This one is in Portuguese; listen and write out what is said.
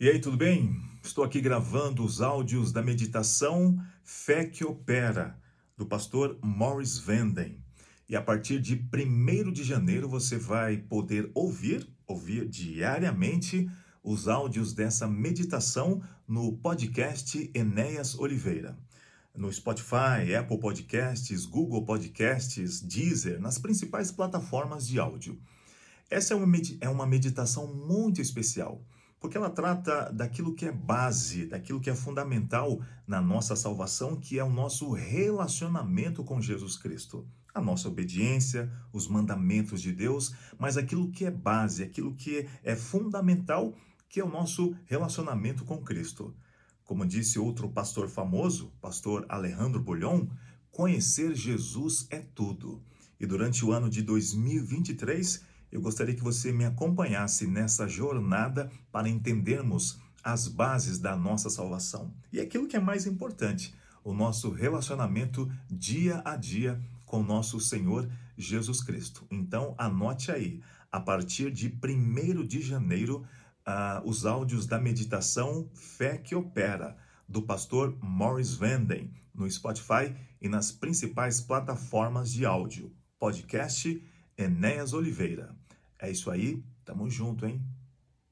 E aí, tudo bem? Estou aqui gravando os áudios da meditação Fé que Opera, do pastor Morris Vanden. E a partir de 1 de janeiro você vai poder ouvir, ouvir diariamente, os áudios dessa meditação no podcast Enéas Oliveira. No Spotify, Apple Podcasts, Google Podcasts, Deezer, nas principais plataformas de áudio. Essa é uma meditação muito especial porque ela trata daquilo que é base, daquilo que é fundamental na nossa salvação, que é o nosso relacionamento com Jesus Cristo. A nossa obediência, os mandamentos de Deus, mas aquilo que é base, aquilo que é fundamental, que é o nosso relacionamento com Cristo. Como disse outro pastor famoso, pastor Alejandro Bulhon, conhecer Jesus é tudo. E durante o ano de 2023, eu gostaria que você me acompanhasse nessa jornada para entendermos as bases da nossa salvação. E aquilo que é mais importante, o nosso relacionamento dia a dia com nosso Senhor Jesus Cristo. Então, anote aí, a partir de 1 de janeiro, uh, os áudios da meditação Fé que Opera, do pastor Morris Vanden, no Spotify e nas principais plataformas de áudio. Podcast Enéas Oliveira. É isso aí, tamo junto, hein?